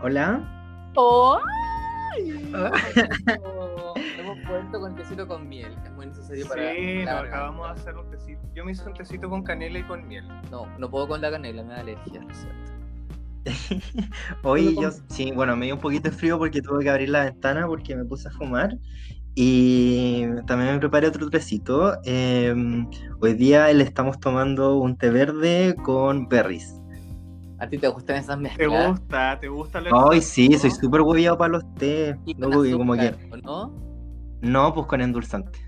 Hola. ¡Oh! Hemos puesto con tecito con miel. Es muy necesario para. Sí, no, acabamos de hacer un tecito. Yo me hice un tecito con canela y con miel. No, no puedo con la canela, me da alergia, lo siento. Hoy Hola, yo, sí, bueno, me dio un poquito de frío porque tuve que abrir la ventana porque me puse a fumar. Y también me preparé otro tecito. Eh, hoy día le estamos tomando un té verde con berries. ¿A ti te gustan esas ¿Te mezclas? gusta? ¿Te gusta lo Ay, sí, soy ¿no? súper hueviado para los té. No, como que, azúcar, ¿o ¿no? no, pues con endulzante.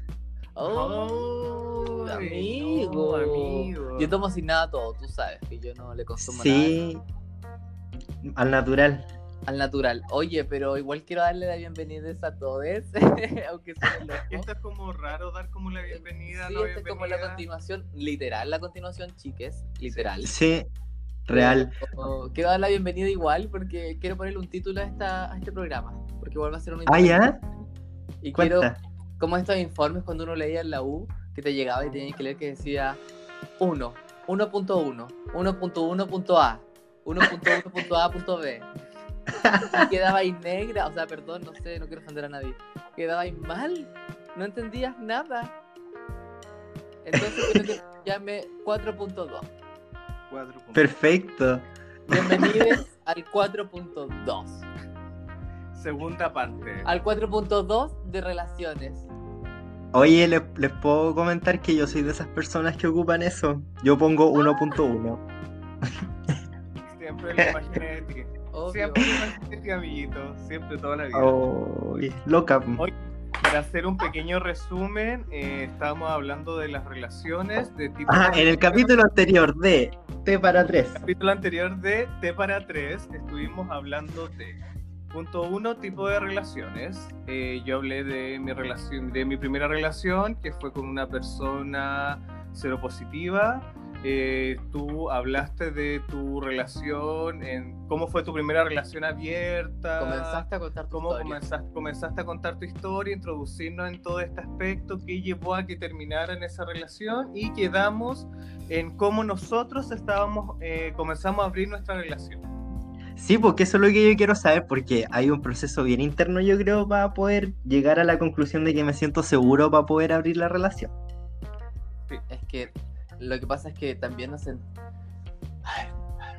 Oh, amigo. no, amigo. Yo tomo sin nada todo, tú sabes que yo no le consumo Sí, al natural. nada al natural. Oye, pero igual quiero darle la bienvenida a todos, aunque. Esto es como raro dar como la bienvenida. Sí, no esto es como la bienvenida. continuación, literal, la continuación, chiques, literal. Sí, real. Quiero dar la bienvenida igual porque quiero ponerle un título a, esta, a este programa. Porque vuelve a ser un Ah, ya, Y quiero, como estos informes cuando uno leía en la U, que te llegaba y tenías que leer que decía 1, 1.1, 1.1.a, 1.1.a.b. Y quedaba ahí negra, o sea, perdón, no sé, no quiero ofender a nadie. Quedaba ahí mal, no entendías nada. Entonces quiero que llame 4.2. Cuatro puntos. Perfecto. Bienvenidos al 4.2. Segunda parte. Al 4.2 de relaciones. Oye, les, les puedo comentar que yo soy de esas personas que ocupan eso. Yo pongo 1.1. Siempre lo imaginé de ti. Obvio. Siempre lo imaginé de ti, amiguito. Siempre, toda la vida. Ay, loca. Oye, Para hacer un pequeño resumen, eh, estábamos hablando de las relaciones de tipo. Ah, en el capítulo anterior de T para 3. capítulo anterior de T para 3 estuvimos hablando de punto 1 tipo de relaciones Eh, yo hablé de mi relación de mi primera relación que fue con una persona seropositiva Eh, tú hablaste de tu relación en cómo fue tu primera relación abierta Comenzaste a contar tu cómo historia. comenzaste, comenzaste a contar tu historia, introducirnos en todo este aspecto que llevó a que terminara en esa relación y quedamos en cómo nosotros estábamos, eh, comenzamos a abrir nuestra relación. Sí, porque eso es lo que yo quiero saber, porque hay un proceso bien interno, yo creo, para poder llegar a la conclusión de que me siento seguro para poder abrir la relación. Es que lo que pasa es que también nos...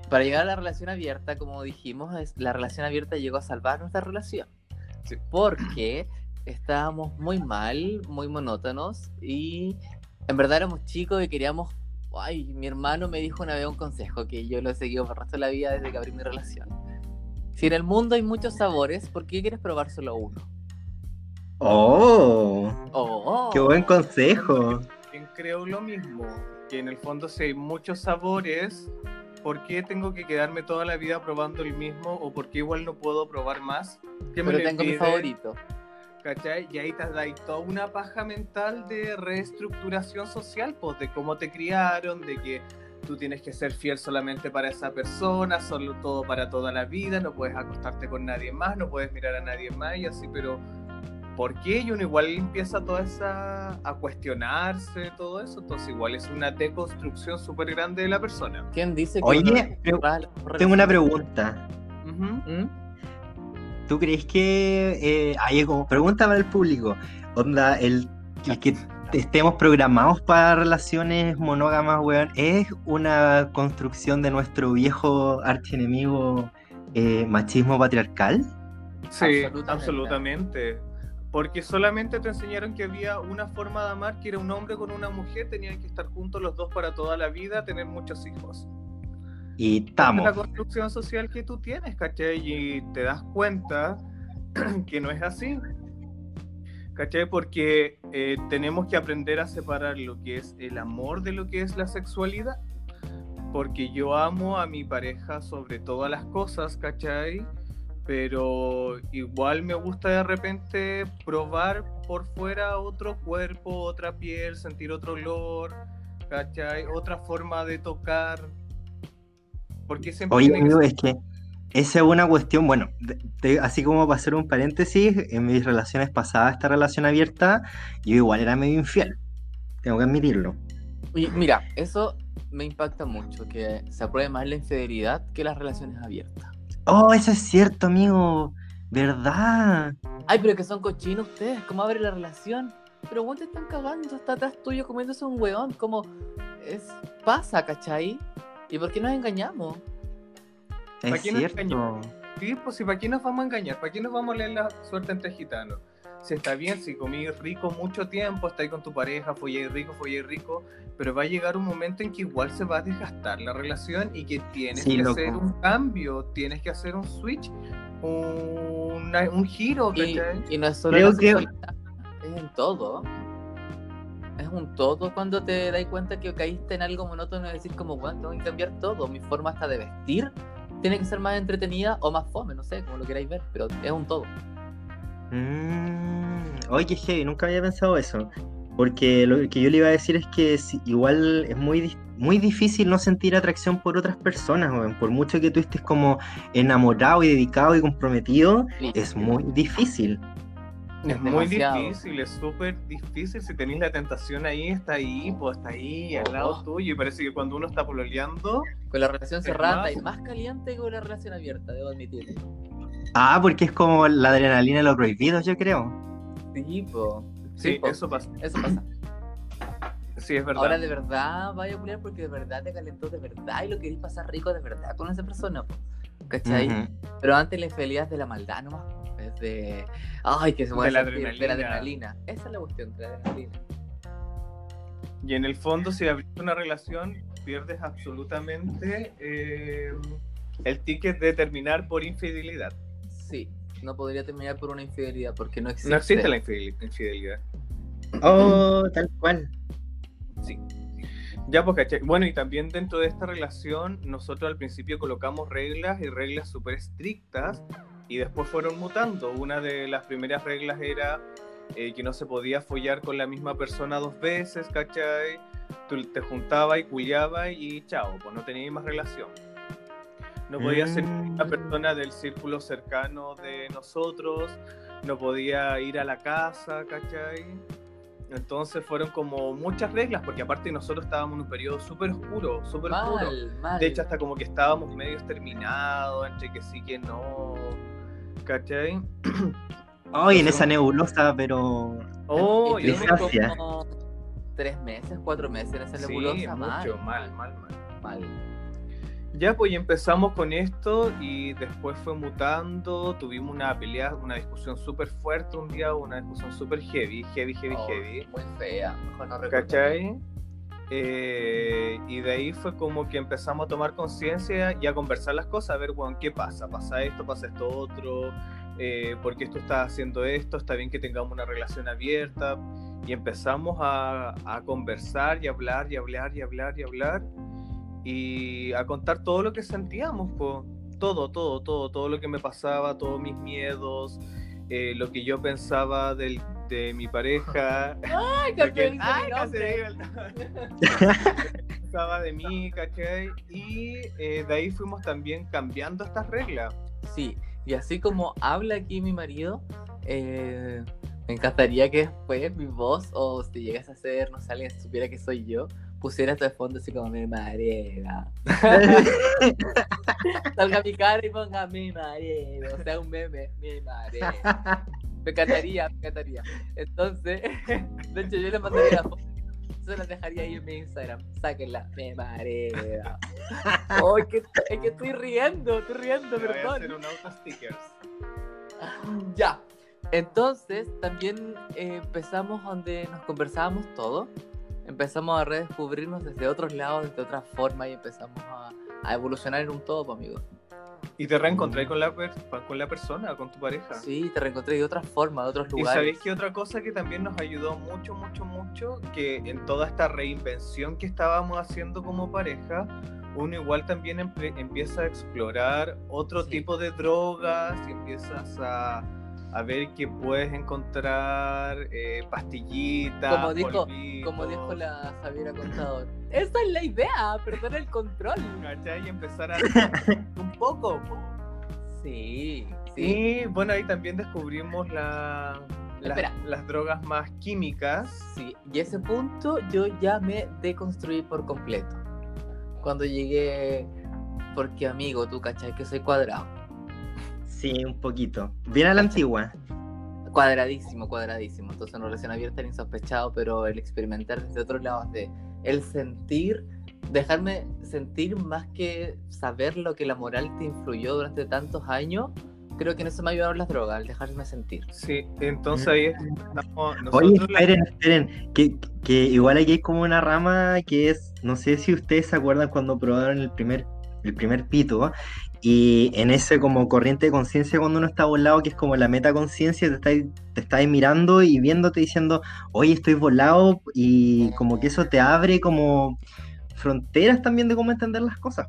Para llegar a la relación abierta, como dijimos, es- la relación abierta llegó a salvar nuestra relación. Sí. Porque estábamos muy mal, muy monótonos y en verdad éramos chicos y queríamos... Ay, mi hermano me dijo una vez un consejo que yo lo he seguido por el resto de la vida desde que abrí mi relación. Si en el mundo hay muchos sabores, ¿por qué quieres probar solo uno? ¡Oh! Oh, ¡Qué buen consejo! Creo lo mismo, que en el fondo si hay muchos sabores, ¿por qué tengo que quedarme toda la vida probando el mismo o por qué igual no puedo probar más? ¿Qué me Pero tengo mi favorito. ¿Cachai? Y ahí te dais toda una paja mental de reestructuración social, pues de cómo te criaron, de que tú tienes que ser fiel solamente para esa persona, solo todo para toda la vida, no puedes acostarte con nadie más, no puedes mirar a nadie más y así, pero ¿por qué? Y uno igual empieza toda esa a cuestionarse todo eso, entonces igual es una deconstrucción súper grande de la persona. ¿Quién dice que Oye, la tengo una pregunta. ¿Mm? ¿Tú crees que... Eh, hay como pregunta para el público. Onda, el, el que estemos programados para relaciones monógamas, weón, ¿es una construcción de nuestro viejo archienemigo eh, machismo patriarcal? Sí, Absolutamente. absolutamente. Porque solamente te enseñaron que había una forma de amar, que era un hombre con una mujer, tenían que estar juntos los dos para toda la vida, tener muchos hijos. Y Esa es estamos. la construcción social que tú tienes, ¿cachai? Y te das cuenta que no es así. ¿Cachai? Porque eh, tenemos que aprender a separar lo que es el amor de lo que es la sexualidad. Porque yo amo a mi pareja sobre todas las cosas, ¿cachai? Pero igual me gusta de repente probar por fuera otro cuerpo, otra piel, sentir otro olor, ¿cachai? Otra forma de tocar. Porque siempre Oye, que amigo, es que esa es una cuestión, bueno, de- de- así como para hacer un paréntesis, en mis relaciones pasadas, esta relación abierta, yo igual era medio infiel, tengo que admitirlo. Y mira, eso me impacta mucho, que se apruebe más la infidelidad que las relaciones abiertas. Oh, eso es cierto, amigo. ¿Verdad? Ay, pero que son cochinos ustedes, ¿cómo abre la relación? Pero vos te están cagando, está atrás tuyo comiéndose un weón, como es pasa, ¿cachai? ¿Y por qué nos engañamos? ¿Para Es qué nos cierto. engañamos? Sí, pues si para qué nos vamos a engañar, para qué nos vamos a leer la suerte entre gitanos. Si está bien, si comí rico mucho tiempo, está ahí con tu pareja, follé rico, follé rico, pero va a llegar un momento en que igual se va a desgastar la relación y que tienes Sí, que loco. hacer un cambio, tienes que hacer un switch, un, un giro, Y, no es solo Creo que- es en todo. Es un todo cuando te das cuenta que caíste en algo monótono y decir como, bueno, tengo que cambiar todo. Mi forma hasta de vestir tiene que ser más entretenida o más fome, no sé, como lo queráis ver, pero es un todo. Mm, Oye, qué heavy, nunca había pensado eso. Porque lo que yo le iba a decir es que si- igual es muy, muy difícil no sentir atracción por otras personas, weón. Por mucho que tú estés como enamorado y dedicado y comprometido, es muy difícil. Es Es muy difícil, es súper difícil. Si tenéis la tentación ahí, está ahí, pues está ahí, al lado Oh. tuyo. Y parece que cuando uno está pololeando, Con la relación Es cerrada más- y más caliente que con la relación abierta, debo admitir. Ah, porque es como la adrenalina de lo prohibido, yo creo. Sí, po. sí, po. eso pasa. Eso pasa. Sí, es verdad. Ahora de verdad vaya a culiar porque de verdad te calentó de verdad y lo querís pasar rico de verdad con esa persona, po. ¿cachai? Ujú. Pero antes la infidelidad es de la maldad nomás. Es de. Ay, que se mueve De la de la adrenalina. adrenalina. Esa es la cuestión, de la adrenalina. Y en el fondo, si abrís una relación, pierdes absolutamente eh, el ticket de terminar por infidelidad. Sí, no podría terminar por una infidelidad porque no existe. No existe la infidel- infidelidad. Oh, tal cual. Sí. Ya, pues, ¿cachai? Bueno, y también dentro de esta relación, nosotros al principio colocamos reglas y reglas súper estrictas y después fueron mutando. Una de las primeras reglas era eh, que no se podía follar con la misma persona dos veces, ¿cachai? Tú te juntabas y culiabas y chao, pues no tenías más relación. No podía ser una Mm. persona del círculo cercano de nosotros, no podía ir a la casa, ¿cachai? Entonces fueron como muchas reglas, porque aparte nosotros estábamos en un periodo súper oscuro, súper oscuro. Mal. De hecho, hasta como que estábamos medio terminados, entre que sí que no, ¿cachai? Hoy en esa nebulosa, pero. Oh, yo me- como tres meses, cuatro meses en esa sí, nebulosa. mucho, mal, mal, mal, mal. mal. Ya, pues empezamos con esto y después fue mutando, tuvimos una pelea, una discusión súper fuerte un día, una discusión súper heavy, heavy, heavy, Oh, heavy. Muy fea, mejor no recordar. ¿Cachai? Eh, y de ahí fue como que empezamos a tomar conciencia y a conversar las cosas, a ver, bueno, ¿qué pasa? ¿Pasa esto? ¿Pasa esto otro? Eh, ¿Por qué tú estás haciendo esto? ¿Está bien que tengamos una relación abierta? Y empezamos a, a conversar y hablar y hablar y hablar y hablar y a contar todo lo que sentíamos, po. todo, todo, todo, todo lo que me pasaba, todos mis miedos, eh, lo que yo pensaba del, de mi pareja. Ay, que- campeón, Ay, casi. Pensaba de mí, ¿cachai? Y eh, de ahí fuimos también cambiando estas reglas. Sí, y así como habla aquí mi marido, eh, me encantaría que después mi voz, o si llegas a ser, no sé, alguien supiera que soy yo, pusiera esto de fondo así como mi marida. Salga mi cara y ponga mi marido, o sea, un meme, mi marido. Me encantaría, me encantaría. Entonces, de hecho, yo le mandaría la foto. Se las dejaría ahí en mi Instagram. Sáquenla, mi marido. Oh, es, que, es que estoy riendo, estoy riendo, Te voy a perdón. hacer un auto stickers. Ya. Entonces, también eh, empezamos donde nos conversábamos todo. Empezamos a redescubrirnos desde otros lados, desde otras formas y empezamos a, a evolucionar en un todo, pues, amigo. Y te reencontré con la, per- con la persona, con tu pareja. Sí, te reencontré de otras formas, de otros Y lugares. sabéis que otra cosa que también nos ayudó mucho, mucho, mucho, que en toda esta reinvención que estábamos haciendo como pareja, uno igual también empieza a explorar otro Sí. tipo de drogas y empiezas a, a ver que puedes encontrar eh, pastillitas, Como dijo- polvitos, Como dijo la Javiera Contador. Esa es la idea, perder el control. ¿cachai? Y empezar a un poco. po. Sí, sí. Y bueno, ahí también descubrimos la- las drogas más químicas. Sí, y ese punto yo ya me deconstruí por completo. Cuando llegué, porque amigo, tú cachai que soy cuadrado. Sí, un poquito. Bien a la antigua. Cuadradísimo, cuadradísimo. Entonces, una relación abierta era insospechado, pero el experimentar desde otros lados, de el sentir, dejarme sentir más que saber lo que la moral te influyó durante tantos años, creo que en eso me ayudaron las drogas, el dejarme sentir. Sí, entonces ahí estamos. Oye, esperen, esperen. Que, que igual aquí hay como una rama que es, no sé si ustedes se acuerdan cuando probaron el primer, el primer pito. Y en ese como corriente de conciencia cuando uno está volado, que es como la metaconciencia, te estáis, te estáis mirando y viéndote diciendo, oye, estoy volado, y como que eso te abre como fronteras también de cómo entender las cosas.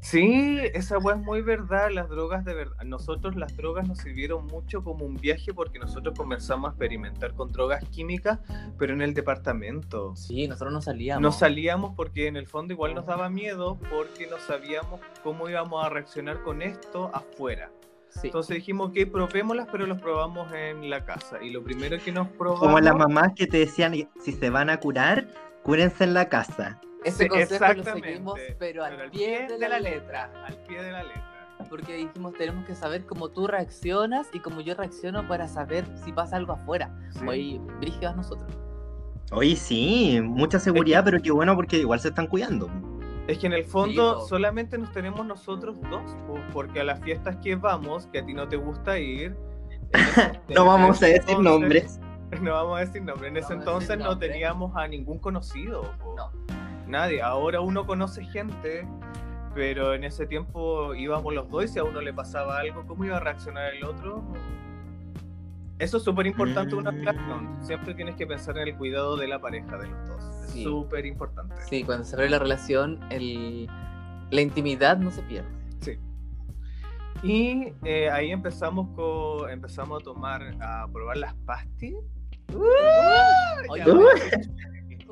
Sí, esa weá es muy verdad, las drogas de verdad. Nosotros las drogas nos sirvieron mucho como un viaje porque nosotros comenzamos a experimentar con drogas químicas, pero en el departamento. Sí, nosotros no salíamos. No salíamos porque en el fondo igual nos daba miedo porque no sabíamos cómo íbamos a reaccionar con esto afuera. Sí. Entonces dijimos, ok, probémoslas, pero los probamos en la casa. Y lo primero que nos probamos... Como las mamás que te decían, si se van a curar, cúrense en la casa. Ese Sí, consejo lo seguimos, pero al pero pie de la letra. Al pie de la letra. Porque dijimos, tenemos que saber cómo tú reaccionas y cómo yo reacciono para saber si pasa algo afuera. Sí. Muy brígidas nosotros. Oye, sí, mucha seguridad, pero qué bueno porque igual se están cuidando. Es que en el fondo po. solamente nos tenemos nosotros dos, po, porque a las fiestas que vamos, que a ti no te gusta ir... No vamos a decir nombres. No vamos a decir nombres. En ese No entonces no teníamos a ningún conocido. po. No. Nadie. Ahora uno conoce gente, pero en ese tiempo íbamos los dos y si a uno le pasaba algo, ¿cómo iba a reaccionar el otro? Eso es súper importante una Mm. relación. Siempre tienes que pensar en el cuidado de la pareja de los dos. Es Sí. súper importante. Sí, cuando se abre la relación, el... la intimidad no se pierde. Y eh, ahí empezamos con, empezamos a tomar, a probar las pastis. Oye, Ya,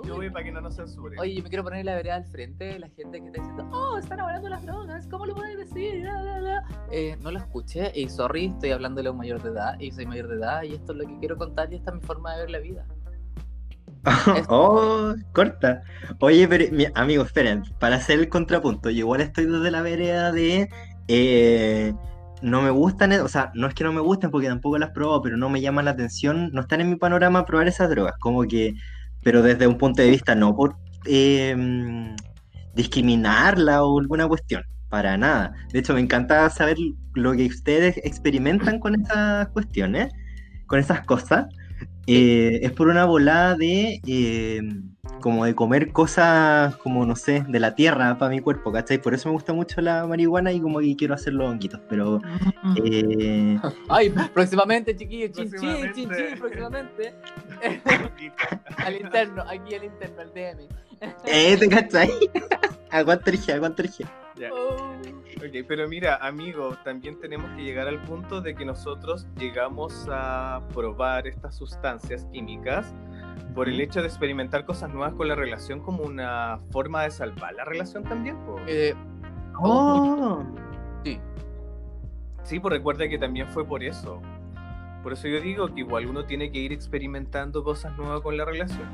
Uy. Yo voy para que no nos censuren. Oye, yo me quiero poner la vereda al frente de la gente que está diciendo, oh, están hablando las drogas, ¿cómo lo pueden decir? Bla, bla, bla". Eh, no lo escuché y sorry, estoy hablándole a un mayor de edad y soy mayor de edad y esto es lo que quiero contar y esta es mi forma de ver la vida. oh, corta. Oye, pero mi, amigo, esperen, para hacer el contrapunto, yo igual estoy desde la vereda de eh, no me gustan, o sea, no es que no me gusten porque tampoco las he probado, pero no me llaman la atención, no están en mi panorama probar esas drogas, como que, pero desde un punto de vista no por eh, discriminarla o alguna cuestión, para nada. De hecho, me encanta saber lo que ustedes experimentan con esas cuestiones, con esas cosas. Eh, es por una volada de eh, como de comer cosas como no sé, de la tierra para mi cuerpo, ¿cachai? Por eso me gusta mucho la marihuana y como que quiero hacer los honguitos, pero eh, Ay, próximamente, chiquillos, chin, chin, Próximamente. chin, próximamente. al interno, aquí al interno, al DM. eh, ¿te cachai? aguanta energía, aguanta energía. Ya. Oh. Ok, pero mira, amigo, también tenemos que llegar al punto de que nosotros llegamos a probar estas sustancias químicas por el hecho de experimentar cosas nuevas con la relación como una forma de salvar la relación también. Eh, Oh, sí, Sí, pues recuerda que también fue por eso. Por eso yo digo que igual uno tiene que ir experimentando cosas nuevas con la relación.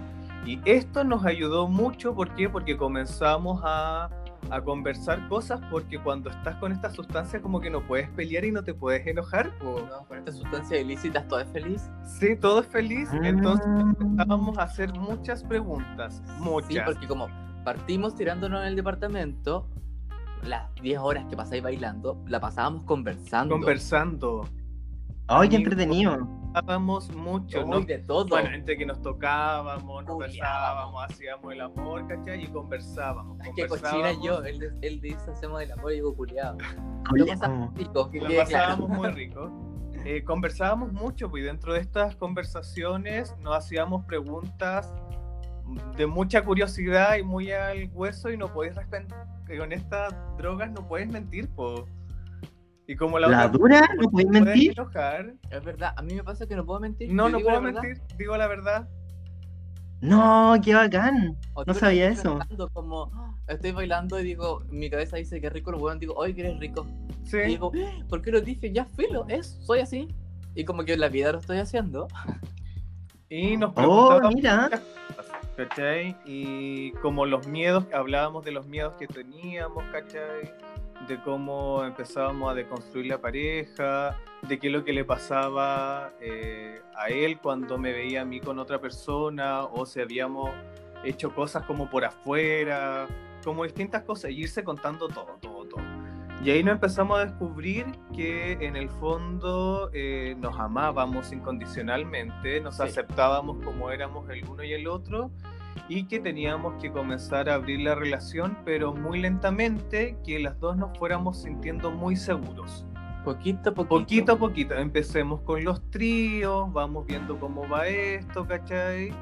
Y esto nos ayudó mucho, ¿por qué? Porque comenzamos a, a conversar cosas, porque cuando estás con esta sustancia como que no puedes pelear y no te puedes enojar. po. no, con estas sustancias ilícitas todo es feliz. Sí, todo es feliz. Entonces Ah. empezábamos a hacer muchas preguntas, Sí, muchas. porque como partimos tirándonos en el departamento, las 10 horas que pasáis bailando, la pasábamos conversando. Conversando. Ay, qué entretenido. Hablábamos mucho, ¿no? De todo. Bueno, entre que nos tocábamos, nos besábamos, hacíamos el amor, ¿cachai? Y conversábamos. Ay, qué cochina yo. Él, él dice hacemos el amor y digo culiado. Lo como- rico, lo pasábamos muy rico. Eh, conversábamos mucho, pues y dentro de estas conversaciones nos hacíamos preguntas de mucha curiosidad y muy al hueso y no puedes responder que con estas drogas no puedes mentir, po. Y como la, ¿La otra dura? ¿No podéis te puede mentir? enojar, Es verdad, a mí me pasa que no puedo mentir. no, no puedo verdad. mentir, digo la verdad. No, qué bacán. O No sabía eso. como "Ah", estoy bailando y digo, mi cabeza dice que rico, lo bueno, digo, hoy que eres rico. Sí. Y digo, "Ah, ¿por qué lo dije? Ya filo, es, soy así. Y como que en la vida lo estoy haciendo. Y nos Oh, preguntábamos mira. ¿cachai? Y como los miedos, hablábamos de los miedos que teníamos, ¿cachai? De cómo empezábamos a deconstruir la pareja, de qué es lo que le pasaba eh, a él cuando me veía a mí con otra persona, o si habíamos hecho cosas como por afuera, como distintas cosas, y irse contando todo, todo, todo. Y ahí nos empezamos a descubrir que en el fondo eh, nos amábamos incondicionalmente, nos Sí. aceptábamos como éramos el uno y el otro, y que teníamos que comenzar a abrir la relación, pero muy lentamente, que las dos nos fuéramos sintiendo muy seguros. Poquito a poquito. Poquito a poquito, empecemos con los tríos, vamos viendo cómo va esto, ¿cachai?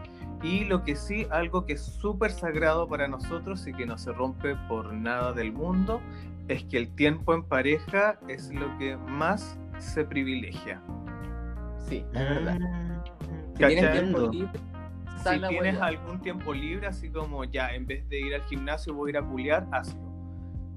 Y lo que sí, algo que es súper sagrado para nosotros y que no se rompe por nada del mundo, es que el tiempo en pareja es lo que más se privilegia. Sí, es verdad. Ah, Si tienes ¿Cachai? tiempo libre, Si tienes algún tiempo libre, así como ya, en vez de ir al gimnasio voy a ir a culiar, hazlo.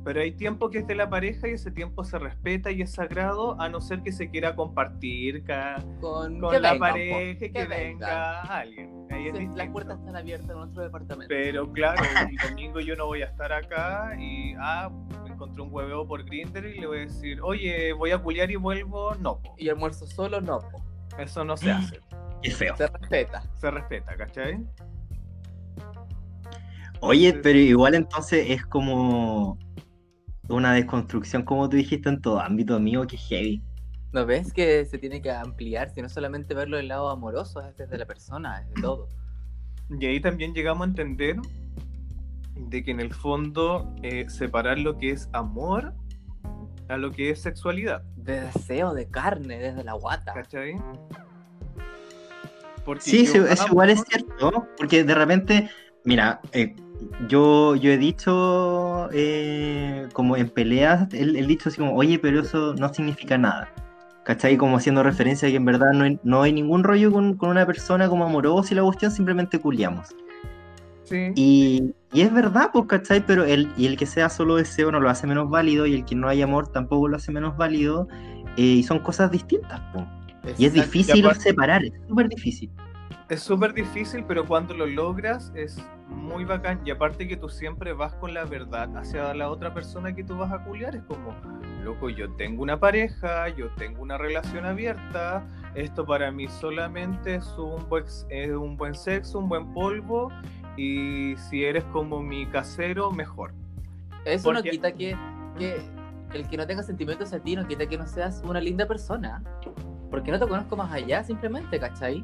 Pero hay tiempo que es de la pareja y ese tiempo se respeta y es sagrado, a no ser que se quiera compartir ca- con, la pareja que, que venga alguien. Ahí Sí, las puertas están abiertas en nuestro departamento. Pero claro, el domingo yo no voy a estar acá y ah, me encontré un hueveo por Grindr y le voy a decir, oye, voy a culiar y vuelvo. No, po. Y almuerzo solo, no. po. Eso no se hace. Qué feo. Se respeta. Se respeta, ¿cachai? Oye, pero igual entonces es como una desconstrucción, como tú dijiste, en todo ámbito mío, que heavy. ¿No ves que se tiene que ampliar? Si no solamente verlo del lado amoroso, es desde la persona, es de todo. Y ahí también llegamos a entender de que en el fondo eh, separar lo que es amor a lo que es sexualidad, De deseo, de carne, desde la guata. ¿cachai? Porque Sí, yo amo- igual es cierto, porque de repente, mira, eh, yo, yo he dicho eh, como en peleas, el, el dicho así como, oye, pero eso no significa nada. ¿Cachai? Como haciendo referencia a que en verdad no hay, no hay ningún rollo con, con una persona como amorosa y la cuestión, simplemente culiamos. Sí. Y, y es verdad, pues, ¿cachai? Pero el, y el que sea solo deseo no lo hace menos válido y el que no hay amor tampoco lo hace menos válido. eh, y son cosas distintas, pues. Y es difícil aparte- separar, es súper difícil. Es súper difícil, pero cuando lo logras es muy bacán. Y aparte que tú siempre vas con la verdad hacia la otra persona que tú vas a culiar. Es como, loco, yo tengo una pareja, yo tengo una relación abierta. Esto para mí solamente es un buen, es un buen sexo, un buen polvo. Y si eres como mi casero, mejor. Eso no quita que, que el que no tenga sentimientos a ti no quita que no seas una linda persona. Porque no te conozco más allá, simplemente, ¿cachai?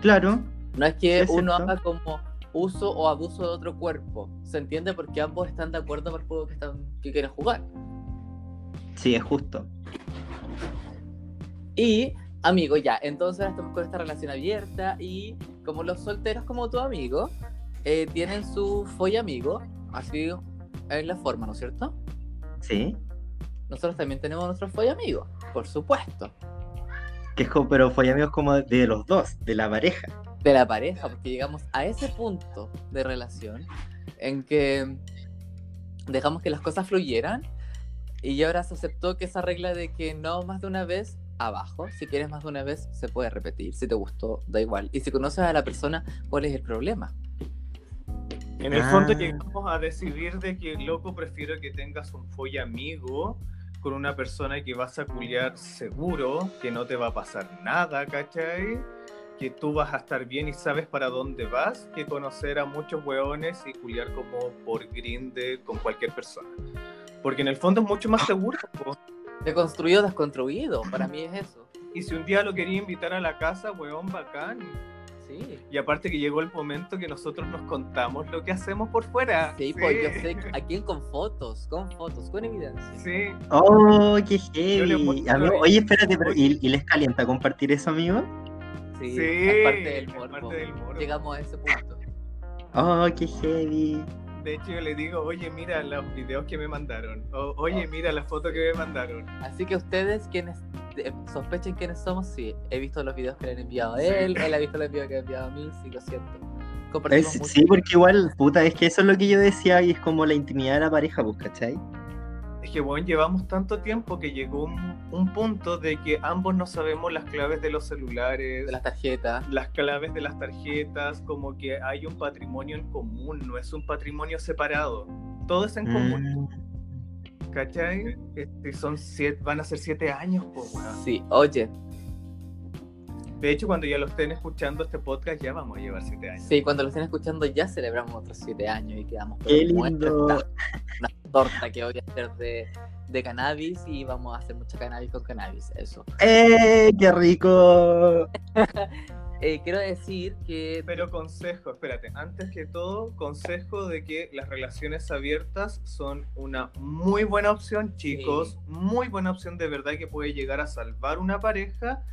Claro, No es que Es uno cierto. haga como uso o abuso de otro cuerpo. Se entiende porque ambos están de acuerdo por el juego que, están, que quieren jugar. sí, es justo. Y, amigo, ya, entonces estamos con esta relación abierta y como los solteros como tu amigo, eh, tienen su folla amigo, así es la forma, ¿no es cierto? Sí. Nosotros también tenemos nuestro folla amigo, por supuesto. Que es como, pero fue amigos como de los dos, de la pareja. de la pareja, porque llegamos a ese punto de relación en que dejamos que las cosas fluyeran y ahora se aceptó que esa regla de que no más de una vez abajo, si quieres más de una vez se puede repetir, si te gustó da igual y si conoces a la persona cuál es el problema. En el Ah. fondo llegamos a decidir de que, loco, prefiero que tengas un folla amigo con una persona que vas a culiar seguro, que no te va a pasar nada, ¿cachai? Que tú vas a estar bien y sabes para dónde vas, que conocer a muchos hueones y culiar como por Grindr con cualquier persona. Porque en el fondo es mucho más seguro. po. Deconstruido, desconstruido, para mí es eso. Y si un día lo quería invitar a la casa, hueón, bacán. Sí. Y aparte que llegó el momento que nosotros nos contamos lo que hacemos por fuera. Sí, pues yo sé a quién con fotos, con fotos, con evidencia. Sí, Oh, qué heavy. Amigo, oye, espérate, pero ¿y, y les calienta compartir eso, amigo? Sí, Sí, es parte del es morbo. parte del morbo. Llegamos a ese punto. Oh, qué heavy. De hecho, yo le digo, oye, mira los videos que me mandaron. O, oye, mira la foto que me mandaron. Así que ustedes quienes sospechen quiénes somos, sí, he visto los videos que le han enviado a él, él ha visto los videos que le han enviado a mí, sí, lo siento. Compartimos Es- mucho. sí, porque igual, puta, es que eso es lo que yo decía y es como la intimidad de la pareja, pues, ¿cachai? Es que, bueno, llevamos tanto tiempo que llegó un, un punto de que ambos no sabemos las claves de los celulares, de las tarjetas. las claves de las tarjetas, como que hay un patrimonio en común, no es un patrimonio separado. Todo es en común. ¿Cachai? Este, son siete, van a ser siete años, po, weón. Sí, oye, De hecho, cuando ya lo estén escuchando este podcast, ya vamos a llevar siete años. sí, cuando lo estén escuchando ya celebramos otros siete años y quedamos con Qué lindo. Una torta que voy a hacer de, de cannabis y vamos a hacer mucha cannabis con cannabis, eso. ¡Eh, qué rico! Eh, quiero decir que Pero consejo, espérate, antes que todo, consejo de que las relaciones abiertas son una muy buena opción, chicos, muy buena opción de verdad que puede llegar a salvar una pareja,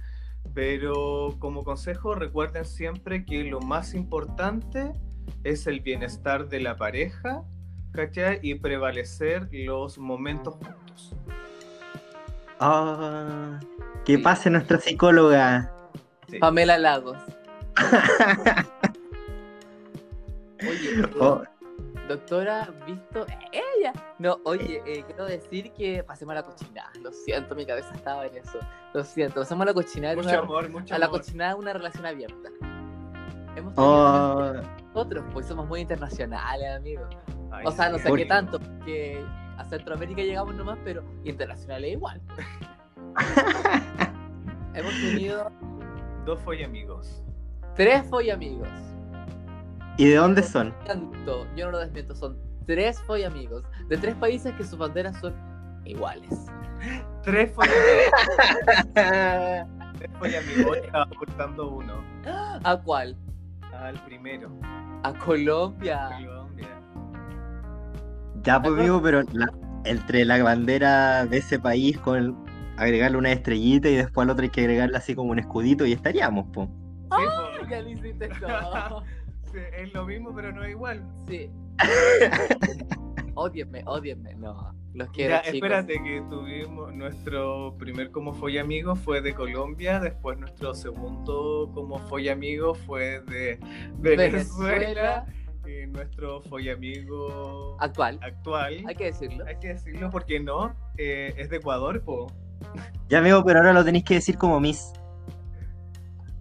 pero como consejo recuerden siempre que lo más importante es el bienestar de la pareja, ¿cachai? Y prevalecer los momentos juntos. Ah, que pase nuestra psicóloga. Sí. Pamela Lagos. Oye, Oh, doctora, visto ella. No, oye, eh, quiero decir que pasemos a la cochinada. Lo siento, mi cabeza estaba en eso. Lo siento, pasemos a la cochinada. Mucho una- amor, mucho a la amor. cochinada una relación abierta. Hemos tenido oh, nosotros, pues somos muy internacionales, amigos. Ay, O sea, no sé qué tanto, porque a Centroamérica llegamos nomás, pero internacionales igual. Hemos tenido Dos fue amigos. tres amigos. ¿y de dónde son? Tanto, yo no lo desmiento, son tres amigos de tres países que sus banderas son iguales. Tres fue amigos. Tres fue amigos. Hoy estaba ocultando uno. ¿A cuál? Al primero. A Colombia. Colombia. Ya, pues, amigo, pero la- entre la bandera de ese país con agregarle una estrellita y después al otro hay que agregarle así como un escudito y estaríamos, po. Ah, po. Ya lo hiciste todo. Sí, es lo mismo, pero no igual. Sí. Odienme, odienme. No, los quiero, Ya, chicos. espérate que tuvimos nuestro primer como fue amigo fue de Colombia, después nuestro segundo como fue amigo fue de Venezuela, Venezuela. y nuestro fue amigo Actual. actual, Hay que decirlo. hay que decirlo porque no, eh, es de Ecuador, po. Ya, amigo, pero ahora lo tenéis que decir como Miss.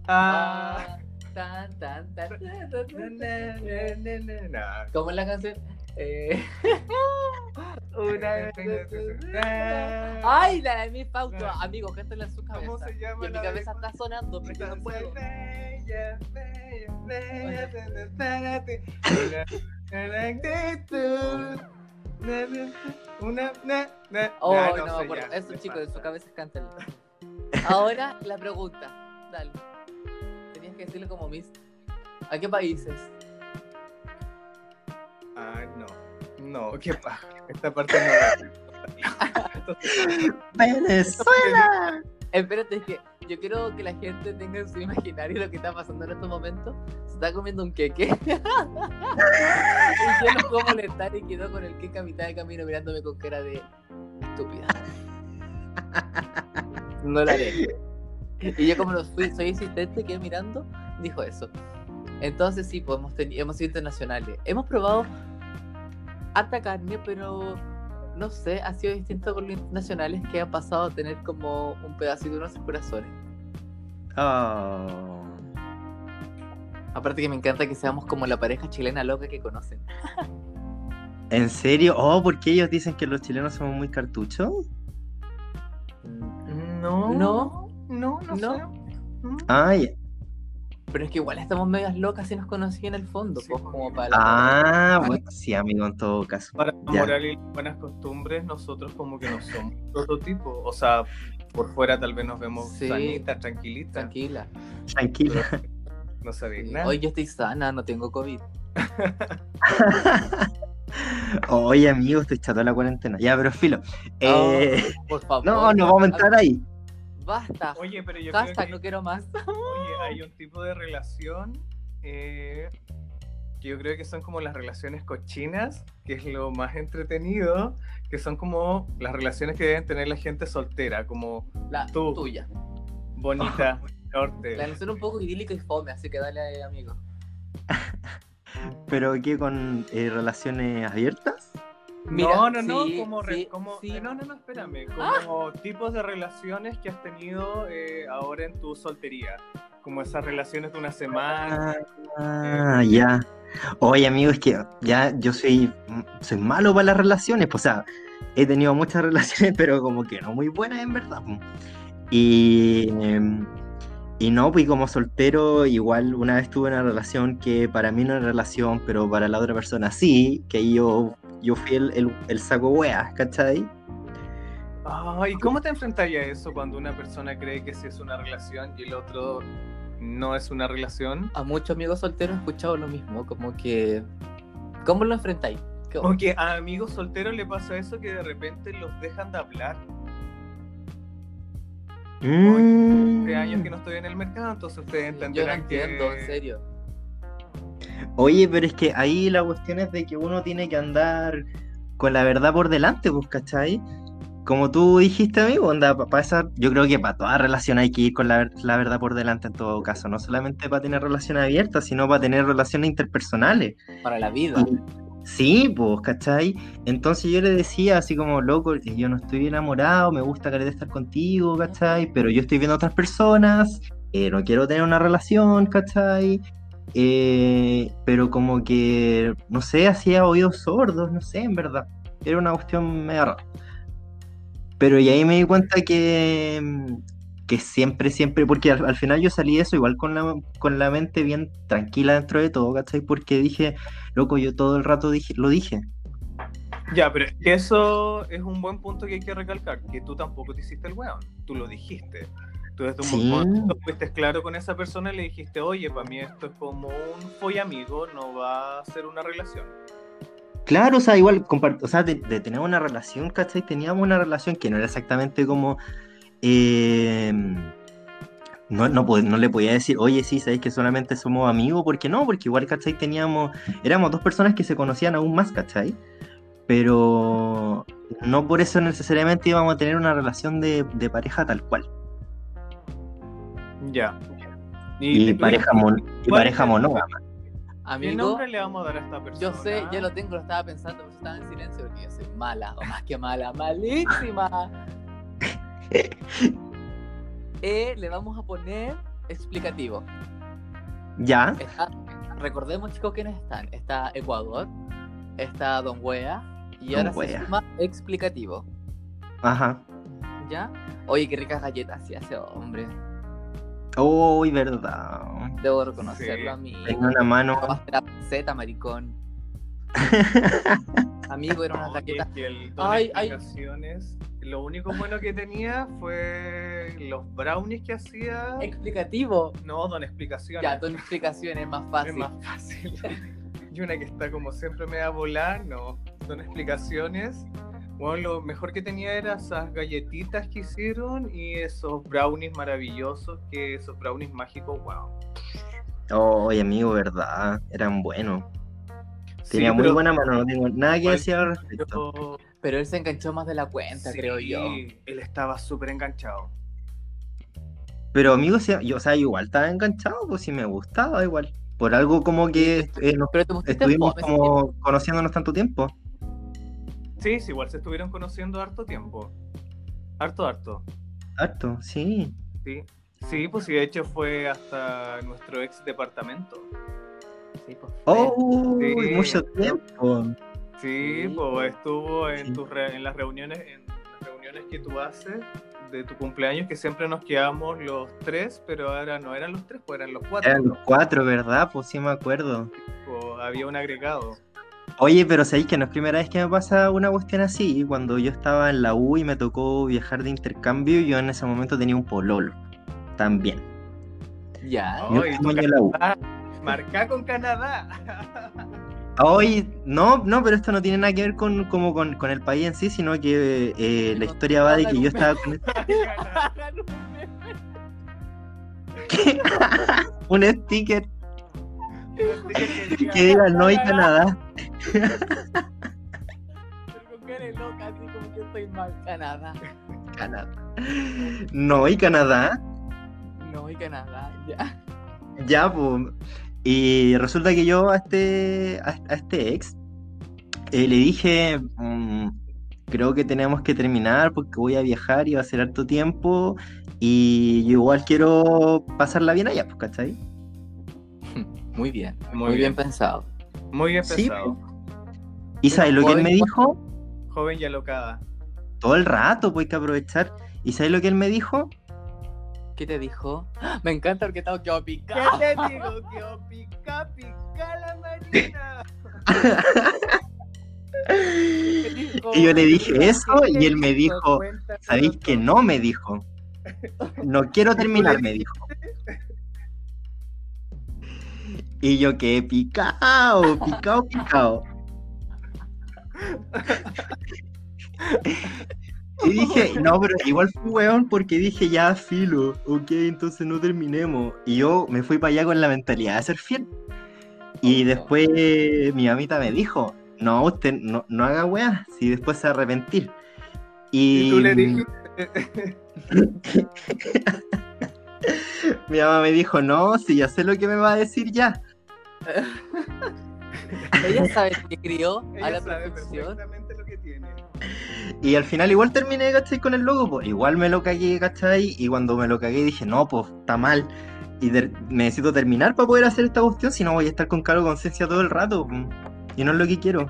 Ah. Tan, tan, tan, tan, tan, Na, tan, na, tan. na, na, na. ¿Cómo es la canción? Eh... Una vez. Ay, la de mi pauto. Amigo, cántala en su cabeza. ¿Cómo se llama Y en mi cabeza está sonando, pero no puedo. Bella, Na, na, Una, na, na. Oh, Ya, no, sé, ya, Eso, chicos, en su cabeza cántalo. Ahora la pregunta. Dale. Tenías que decirlo como Miss. ¿A qué países? Ah, no. No, qué paja. Esta parte no la ¡Venezuela! Espérate, es que yo quiero que la gente tenga en su imaginario lo que está pasando en estos momentos. Se está comiendo un queque. y yo no puedo molestar y quedó con el queque a mitad de camino mirándome con cara de estúpida. No lo haré. Y yo como no fui, soy insistente, quedé mirando, dijo eso. Entonces sí, pues hemos, hemos sido internacionales. Hemos probado harta carne, pero no sé, ha sido distinto con los internacionales que han pasado a tener como un pedacito de nuestros corazones. Oh. Aparte que me encanta que seamos como la pareja chilena loca que conocen. ¿En serio? Oh, porque ellos dicen que los chilenos somos muy cartuchos. No. No. No, no, No. sé. Mm. Ay, Pero es que igual estamos medias locas y nos conocí en el fondo, Sí, pues pues, como para... ah, bueno, sí, amigo, en todo caso. Para la Ya. moral y las buenas costumbres, nosotros como que no somos prototipo. O sea, por fuera tal vez nos vemos Sí. sanitas, tranquilitas. Tranquila. Tranquila. No sabéis Sí. nada. Hoy yo estoy sana, no tengo COVID. Oye, amigo, estoy chato de la cuarentena. Ya, pero filo. Eh, Oh, por favor. no, no vamos a entrar ahí. Basta. Oye, pero yo creo que no quiero más. Hay un tipo de relación eh, que yo creo que son como las relaciones cochinas, que es lo más entretenido, que son como las relaciones que deben tener la gente soltera, como La Tú. tuya. bonita, La norte. canción un poco idílica y fome, así que dale, amigo. ¿Pero qué con eh, relaciones abiertas? Mira, no, no, no, sí, como, re- sí, como sí. eh, no, no, no, espérame, como tipos de relaciones que has tenido eh, ahora en tu soltería, como esas relaciones de una semana, Ah, ya. Oye, amigo, es que ya yo soy, soy malo para las relaciones, pues, o sea, he tenido muchas relaciones, pero como que no muy buenas en verdad. pues. Y, em, y no, pues y como soltero, igual una vez tuve una relación que para mí no era relación, pero para la otra persona sí, que yo, yo fui el, el, el saco weas, ¿cachai? Ay, ¿cómo te enfrentarías a eso cuando una persona cree que sí es una relación y el otro no es una relación? A muchos amigos solteros he escuchado lo mismo, como que... ¿Cómo lo enfrentáis? ¿Cómo? Como que a amigos solteros le pasa eso que de repente los dejan de hablar. Mm. Hace años que no estoy en el mercado, entonces ustedes Yo no entenderán entiendo, que... en serio. Oye, pero es que ahí la cuestión es de que uno tiene que andar con la verdad por delante, pues, ¿cachai? Como tú dijiste, amigo, onda, para esa, yo creo que para toda relación hay que ir con la, la verdad por delante en todo caso, no solamente para tener relaciones abiertas, sino para tener relaciones interpersonales. Para la vida. Sí, pues, ¿cachai? Entonces yo le decía así como, loco, eh, yo no estoy enamorado, me gusta querer estar contigo, ¿cachai? Pero yo estoy viendo a otras personas, eh, no quiero tener una relación, ¿cachai? Eh, pero como que, no sé, hacía oídos sordos, no sé, en verdad. Era una cuestión medio rara. Pero y ahí me di cuenta que, que siempre, siempre, porque al, al final yo salí de eso igual con la, con la mente bien tranquila dentro de todo, ¿cachai? Porque dije, loco, yo todo el rato dije, lo dije. Ya, pero eso es un buen punto que hay que recalcar, que tú tampoco te hiciste el weón, tú lo dijiste. Tú desde un Sí. momento fuiste claro con esa persona y le dijiste, oye, para mí esto es como un follamigo, no va a ser una relación. Claro, o sea, igual, o sea, de, de tener una relación, ¿cachai? Teníamos una relación que no era exactamente como... eh, no, no, le podía decir, oye, sí, sabéis que solamente somos amigos, porque no, porque igual, ¿cachai? Teníamos, éramos dos personas que se conocían aún más, ¿cachai? Pero no por eso necesariamente íbamos a tener una relación de, de pareja tal cual. Ya. Y, pareja, mon- y ¿cuál pareja es monógama. ¿Qué Amigo, nombre le vamos a dar a esta persona? yo sé, ya lo tengo, lo estaba pensando, pero estaba en silencio porque yo soy mala, o más que mala, malísima. Eh, le vamos a poner explicativo. ¿Ya? Está- recordemos, chicos, quiénes están. Está Ecuador, está Don Wea, y Don ahora se Wea. suma explicativo. Ajá. ¿Ya? Oye, qué ricas galletas hacía ese hombre. Uy, verdad. Debo reconocerlo Sí. a mí. Tenía una mano. la Z, maricón. Amigo, era una No, galletas. es que el don Ay, ay. explicaciones, lo único bueno que tenía fue los brownies que hacía. Explicativo. No, don explicaciones. Ya, con explicaciones más es fácil. más fácil. y una que está como siempre me va a volar, no. Son explicaciones. Bueno, lo mejor que tenía era esas galletitas que hicieron y esos brownies maravillosos, que esos brownies mágicos, wow. Oye, amigo, verdad. Eran buenos. Sí, Tenía muy pero buena mano, no tengo nada que decir al respecto. yo- Pero él se enganchó más de la cuenta, sí, creo yo. Él estaba súper enganchado. Pero, amigo, yo, o sea, igual estaba enganchado, pues sí me gustaba igual. Por algo como que eh, nos Pero te pusiste estuvimos como conociéndonos tanto tiempo. Sí, sí, igual se estuvieron conociendo harto tiempo. Harto, harto. Harto, sí. Sí. Sí, pues sí, de hecho fue hasta nuestro ex departamento. Sí, pues, Oh, Sí. mucho tiempo. Sí, Sí. pues estuvo en Sí. tus re- en las reuniones, en las reuniones que tú haces de tu cumpleaños, que siempre nos quedamos los tres, pero ahora no eran los tres, pues eran los cuatro. Eran los cuatro, ¿verdad? Pues sí me acuerdo. Pues había un agregado. Oye, pero sabéis que no es primera vez que me pasa una cuestión así. Cuando yo estaba en la U y me tocó viajar de intercambio, yo en ese momento tenía un pololo. También. Ya. Yo estaba en la U. Marca con Canadá. Hoy, no, no, pero esto no tiene nada que ver con, como con, con el país en sí, sino que eh, la historia va de que yo estaba con un sticker que diga no hay Canadá. Pero con cara de loca, así como que estoy mal. Canadá. Canadá. No hay Canadá. No, y Canadá, ya. Ya, pues. Y resulta que yo a este, a, a este ex eh, le dije, mm, creo que tenemos que terminar porque voy a viajar y va a ser harto tiempo y yo igual quiero pasarla bien allá, pues, ¿cachai? Muy bien, Muy muy, bien. bien. pensado. Muy bien Sí, pensado. ¿Y sabes lo que él me dijo? Joven y alocada. Todo el rato, pues hay que aprovechar. ¿Y sabes lo que él me dijo? ¿Qué te dijo? ¡Ah! Me encanta porque estaba ¿Qué picado. te digo? Que o pica, pica la marina. Y yo le dije eso y él me dijo, ¿sabéis que no? Me dijo. No quiero terminar, me dijo. Y yo quedé picado, picado, picado. Y dije, no, pero igual fui weón porque dije, ya, filo, ok, entonces no terminemos. Y yo me fui para allá con la mentalidad de ser fiel. Y después mi mamita me dijo, no, usted no, no haga si después se va a arrepentir. Y, Y tú le dijiste. mi mamá me dijo, no, si ya sé lo que me va a decir ya. Ella sabe que crió a Ella la sabe perfección. perfectamente lo que tiene. Y al final igual terminé, ¿cachai? Con el logo, pues igual me lo cagué, ¿cachai? Y cuando me lo cagué dije, no, pues está mal. Y de- necesito terminar para poder hacer esta cuestión, si no voy a estar con cargo conciencia todo el rato. Y no es lo que quiero.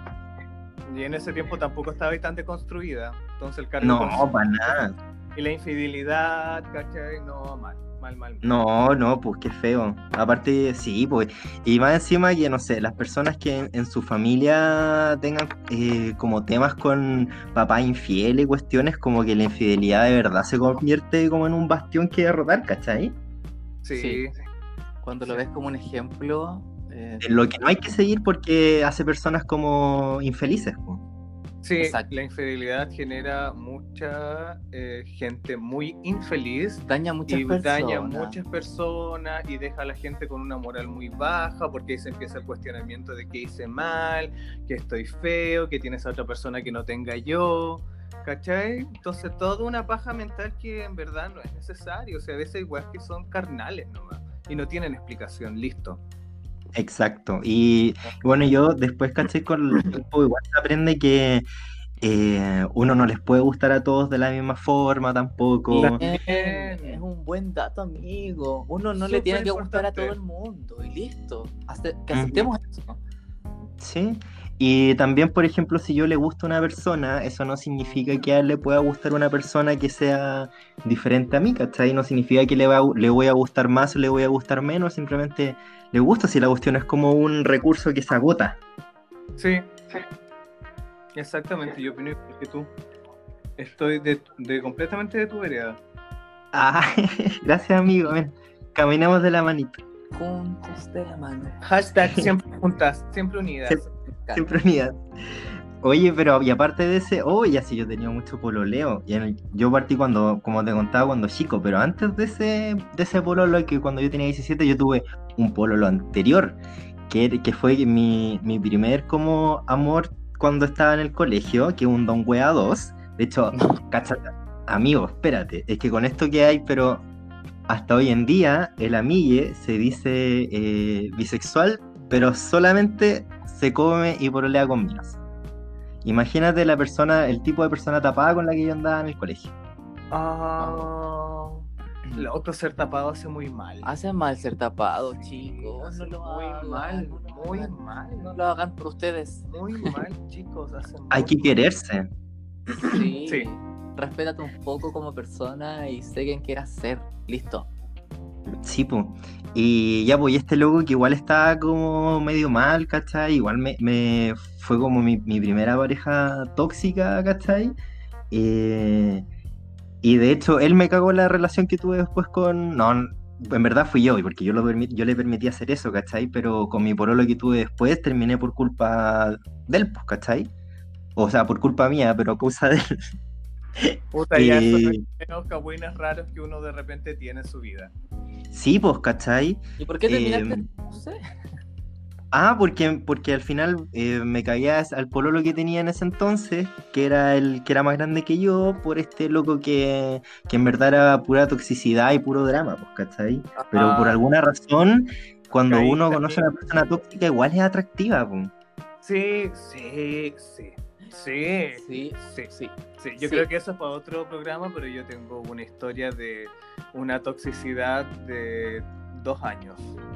Y en ese tiempo tampoco estaba tan deconstruida. Entonces el cargo No, para nada. y la infidelidad, ¿cachai? No, mal, mal, mal. mal. No, no, pues qué feo. Aparte, sí, pues. Y más encima que, no sé, las personas que en, en su familia tengan eh, como temas con papá infiel y cuestiones, como que la infidelidad de verdad se convierte como en un bastión que derrotar, ¿cachai? Sí. Sí. Cuando lo ves como un ejemplo, eh, Lo que no hay que seguir porque hace personas como infelices. po. Sí, Exacto. la infidelidad genera mucha eh, gente muy infeliz daña muchas y personas. daña muchas personas y deja a la gente con una moral muy baja porque ahí se empieza el cuestionamiento de que hice mal, que estoy feo, que tienes a otra persona que no tenga yo, ¿cachai? Entonces toda una paja mental que en verdad no es necesario, o sea, a veces weas que son carnales nomás y no tienen explicación, listo. Exacto. Y bueno, yo después, ¿cachai? Con el tiempo igual se aprende que eh, uno no les puede gustar a todos de la misma forma tampoco. Bien, es un buen dato, amigo. Uno no le tiene que gustar a todo el mundo y listo. Ace- que aceptemos eso. Sí. Y también, por ejemplo, si yo le gusto a una persona, eso no significa que a él le pueda gustar una persona que sea diferente a mí, ¿cachai? No significa que le, va a- le voy a gustar más o le voy a gustar menos, simplemente le gusta si la cuestión es como un recurso que se agota. Sí, exactamente, yo opino igual que tú. Estoy de, de completamente de tu vereda. Ah, gracias, amigo. Ven, caminamos de la manito, Juntos de la mano. Hashtag siempre juntas, siempre unidas. Siempre- siempre unidas. Oye, pero y aparte de ese, oh, ya sí, yo tenía mucho pololeo. Y yo partí cuando, como te contaba, cuando chico, pero antes de ese, de ese pololo, que cuando yo tenía 17, yo tuve un pololo anterior, que, que fue mi, mi primer como amor cuando estaba en el colegio, que es un Don Wea 2. De hecho, cachata, amigo, espérate, es que con esto que hay, pero hasta hoy en día el amigue se dice eh, bisexual, pero solamente se come y pololea con minas. Imagínate la persona, el tipo de persona tapada con la que yo andaba en el colegio. Ah, lo otro ser tapado hace muy mal. Hace mal ser tapado, chicos. No lo muy hagan, mal, muy hagan. mal. No lo hagan por ustedes. Muy mal, chicos. hace Hay que quererse. Sí. Sí. Respétate un poco como persona y sé quién quieras ser. Listo. Sí, pues. Y ya, pues, y este loco que igual estaba como medio mal, ¿cachai? Igual me, me fue como mi, mi primera pareja tóxica, ¿cachai? Eh, y de hecho, él me cagó la relación que tuve después con. No, en verdad fui yo, porque yo, lo yo le permití hacer eso, ¿cachai? Pero con mi pololo que tuve después terminé por culpa de él, pues, ¿cachai? O sea, por culpa mía, pero a causa de él. Puta, ya Eh, son los raros que uno de repente tiene en su vida. Sí, pues, ¿cachai? ¿Y por qué terminaste? Em, No sé. Ah, porque, porque al final eh, me caía al pololo que tenía en ese entonces, que era el que era más grande que yo, por este loco que, que en verdad era pura toxicidad y puro drama, pues, ¿cachai? Pero por Ah, alguna razón, cuando uno conoce a una persona tóxica, igual es atractiva, pues. Sí, sí, sí. Sí, Sí, sí, sí. sí. Yo Sí. creo que eso es para otro programa, pero yo tengo una historia de una toxicidad de dos años,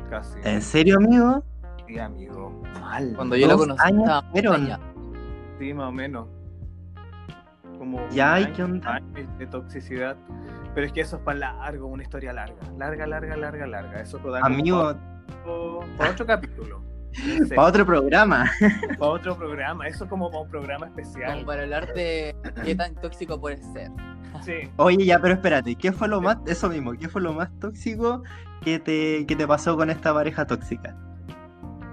casi. ¿En serio, amigo? Sí, amigo. Mal. Cuando yo lo Dos conocí, años estaba fueron. Sí, más o menos. Como Ya, un ¿y año, qué onda? años de toxicidad. Pero es que eso es para largo, una historia larga. Larga, larga, larga, larga. Eso como Amigo, para, para otro capítulo. Sé, para otro programa. para otro programa. Eso como para un programa Como especial. para hablar de qué tan tóxico puede ser. Sí. Oye, ya, pero espérate, ¿qué fue lo más, eso mismo, qué fue lo más tóxico que te, que te pasó con esta pareja tóxica?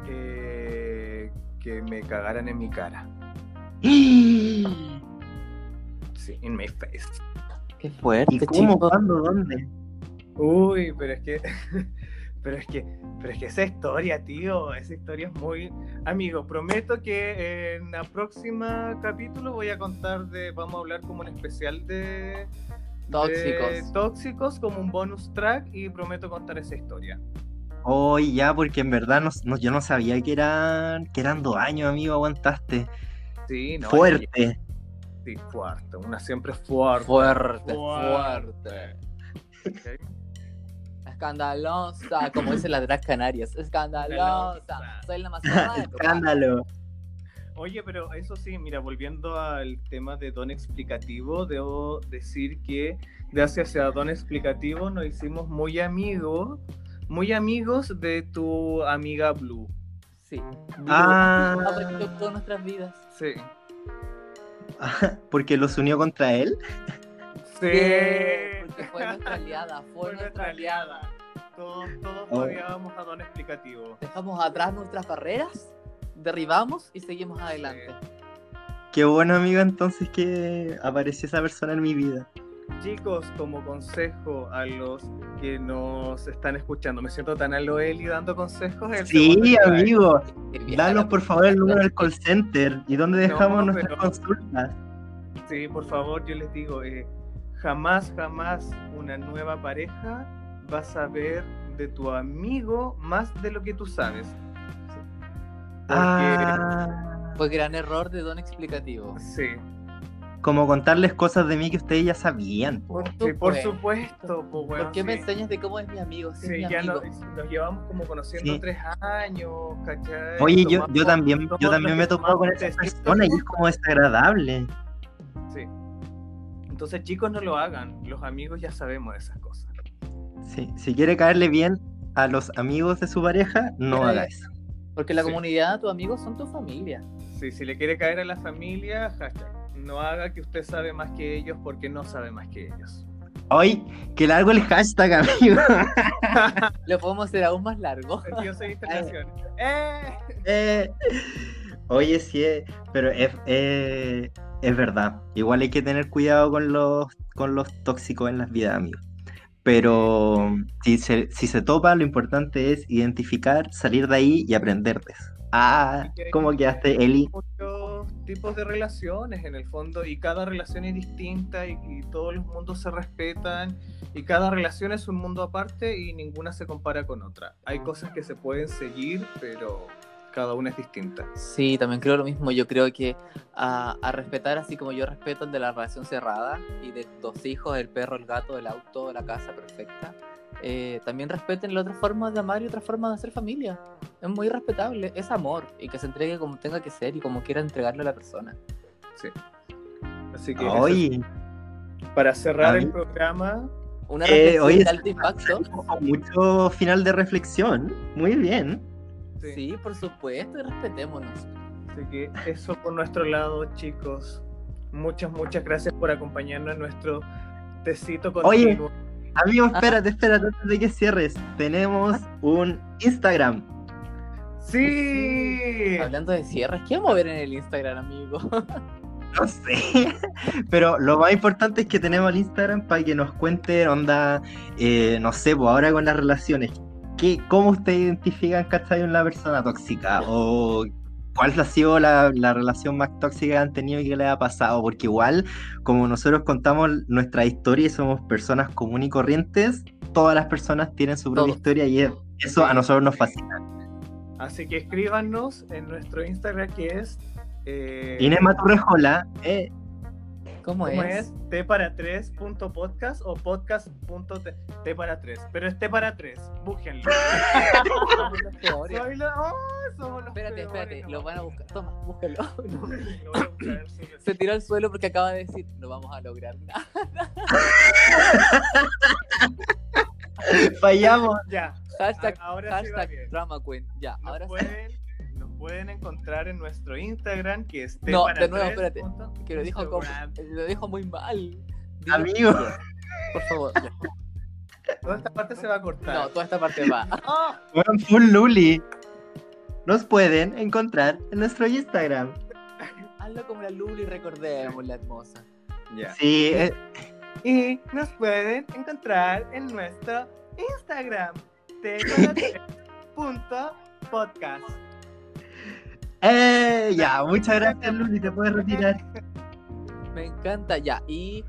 Eh, que me cagaran en mi cara. ¿Y Sí, in my face. Qué fuerte, cómo, chico. cuándo, dónde? Uy, pero es que. Pero es que, pero es que esa historia, tío, esa historia es muy. Amigo, prometo que en la próxima capítulo voy a contar de. Vamos a hablar como un especial de. Tóxicos. de tóxicos, como un bonus track, y prometo contar esa historia. Oye, ya, porque en verdad no, no- yo no sabía que eran, que eran dos años, amigo, aguantaste. Sí, no. Fuerte. Sí, fuerte. Una siempre fuerte. Fuerte, Fuerte. fuerte. ¿ok? Escandalosa, como dicen las drag canarias. Escandalosa. Soy la más. Escándalo. Oye, pero eso sí, mira, volviendo al tema de don explicativo, debo decir que gracias a don explicativo nos hicimos muy amigos, muy amigos de tu amiga Blue. Sí. Ah. Ha aparecido en todas nuestras vidas. Sí. Porque los unió contra él. Sí. Porque fue nuestra aliada, fue nuestra aliada. Todos, todos odiábamos a don explicativo. Dejamos atrás nuestras barreras, derribamos y seguimos adelante. Qué bueno, amigo, entonces que apareció esa persona en mi vida. Chicos, como consejo a los que nos están escuchando, me siento tan a lo Eli dando consejos. Sí, amigo. Danos por favor el número del call center y dónde dejamos No, nuestras pero- consultas. Sí, por favor, yo les digo, eh, jamás, jamás una nueva pareja va a saber de tu amigo más de lo que tú sabes. Porque, Ah, Fue gran error de don explicativo. sí, como contarles cosas de mí que ustedes ya sabían. po. Por sí, por supuesto. pues, ¿Por qué me enseñas de cómo es mi amigo? Si Sí, mi ya amigo. nos, nos llevamos como conociendo Sí. tres años, ¿cachai? Oye, yo, también, yo también me he topado con esa persona y es como desagradable. Sí. Entonces, chicos, no lo hagan. Los amigos ya sabemos esas cosas. Sí, si quiere caerle bien a los amigos de su pareja, no haga eso. Porque la Sí. comunidad, tus amigos son tu familia. Sí, si le quiere caer a la familia, hashtag. No haga que usted sabe más que ellos porque no sabe más que ellos. Hoy, que largo el hashtag, amigo. Lo podemos hacer aún más largo. Yo soy internacional. ¡Eh! Eh, Oye, sí, eh, pero es, eh, es verdad. Igual hay que tener cuidado con los, con los tóxicos en las vidas, amigos. Pero si se, si se topa, lo importante es identificar, salir de ahí y aprender de eso. Ah, ¿cómo quedaste, Eli? Muchos tipos de relaciones en el fondo y cada relación es distinta y, y todos los mundos se respetan y cada relación es un mundo aparte y ninguna se compara con otra. Hay cosas que se pueden seguir, pero cada una es distinta. Sí, también creo lo mismo. Yo creo que a, a respetar, así como yo respeto el de la relación cerrada y de dos hijos, el perro, el gato, el auto, la casa perfecta, eh, también respeten la otra forma de amar y otra forma de hacer familia. Es muy respetable, es amor y que se entregue como tenga que ser y como quiera entregarle a la persona. Sí. Así que Oye, para cerrar el programa, Una Eh, reflexión oye, de alto impacto. mucho final de reflexión. Muy bien. Sí. Sí, por supuesto, y respetémonos. Así que eso por nuestro lado, chicos. Muchas, muchas gracias por acompañarnos en nuestro tecito Oye. continuo. Amigo, Ah. espérate, espérate, antes de que cierres. Tenemos un Instagram. ¡Sí! Hablando de cierres, ¿qué vamos a ver en el Instagram, amigo? No sé. Pero lo más importante es que tenemos el Instagram para que nos cuente, onda, eh, no sé, pues ahora con las relaciones. ¿Qué, ¿Cómo ustedes identifican, cachai, una persona tóxica? ¿O cuál ha sido la, la relación más tóxica que han tenido y que les ha pasado? Porque igual, como nosotros contamos nuestra historia y somos personas comunes y corrientes, todas las personas tienen su propia historia y es- eso a nosotros nos fascina. Así que escríbanos en nuestro Instagram que es. eh, Inés Maturrejola, eh, ¿Cómo, ¿Cómo es? es? T para 3 punto podcast o podcast punto T, T para 3. Pero es T para 3. Búsquenlo. Somos los peores. Soy lo- oh, somos los Espérate, peores, espérate, no. lo van a buscar. Toma, búscalo. Lo voy a buscar en su- Se tiró al suelo porque acaba de decir, no vamos a lograr nada. Fallamos. Ya. Hashtag, ahora sí va hashtag bien. drama queen. Ya, Nos ahora sí. pueden, pueden encontrar en nuestro Instagram, que es No, para de nuevo, 3 espérate, punto Que lo dijo, como, Instagram. lo dijo muy mal. Dilo Amigo. Por favor. ya. Toda esta parte se va a cortar. No, toda esta parte va. Full Luli. Nos pueden encontrar en nuestro Instagram. Hazlo como la Luli, recordemos la hermosa. Ya. Sí, eh, Y nos pueden encontrar en nuestro Instagram, podcast. Eh, ya, muchas gracias Luli, te puedes retirar. Me encanta, ya. Y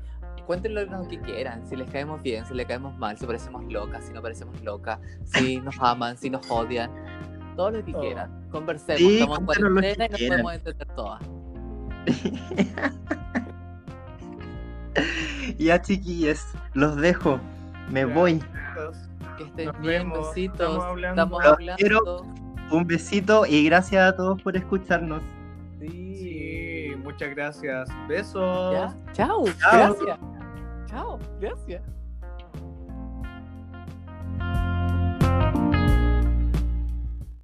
cuéntenlo lo que quieran. Si les caemos bien, si les caemos mal, si parecemos locas, si no parecemos locas, si nos aman, si nos odian. Todo lo que Todo. quieran. Conversemos. Sí, Estamos en cuarentena y nos quieran. podemos entender todas. ya chiquillos, los dejo. Me Ya. voy. Que estén Nos bien, vemos. besitos. Estamos hablando. Estamos hablando. Un besito y gracias a todos por escucharnos. Sí. Sí, muchas gracias. Besos. Ya. Chao. Chao. Gracias. Chao. Gracias.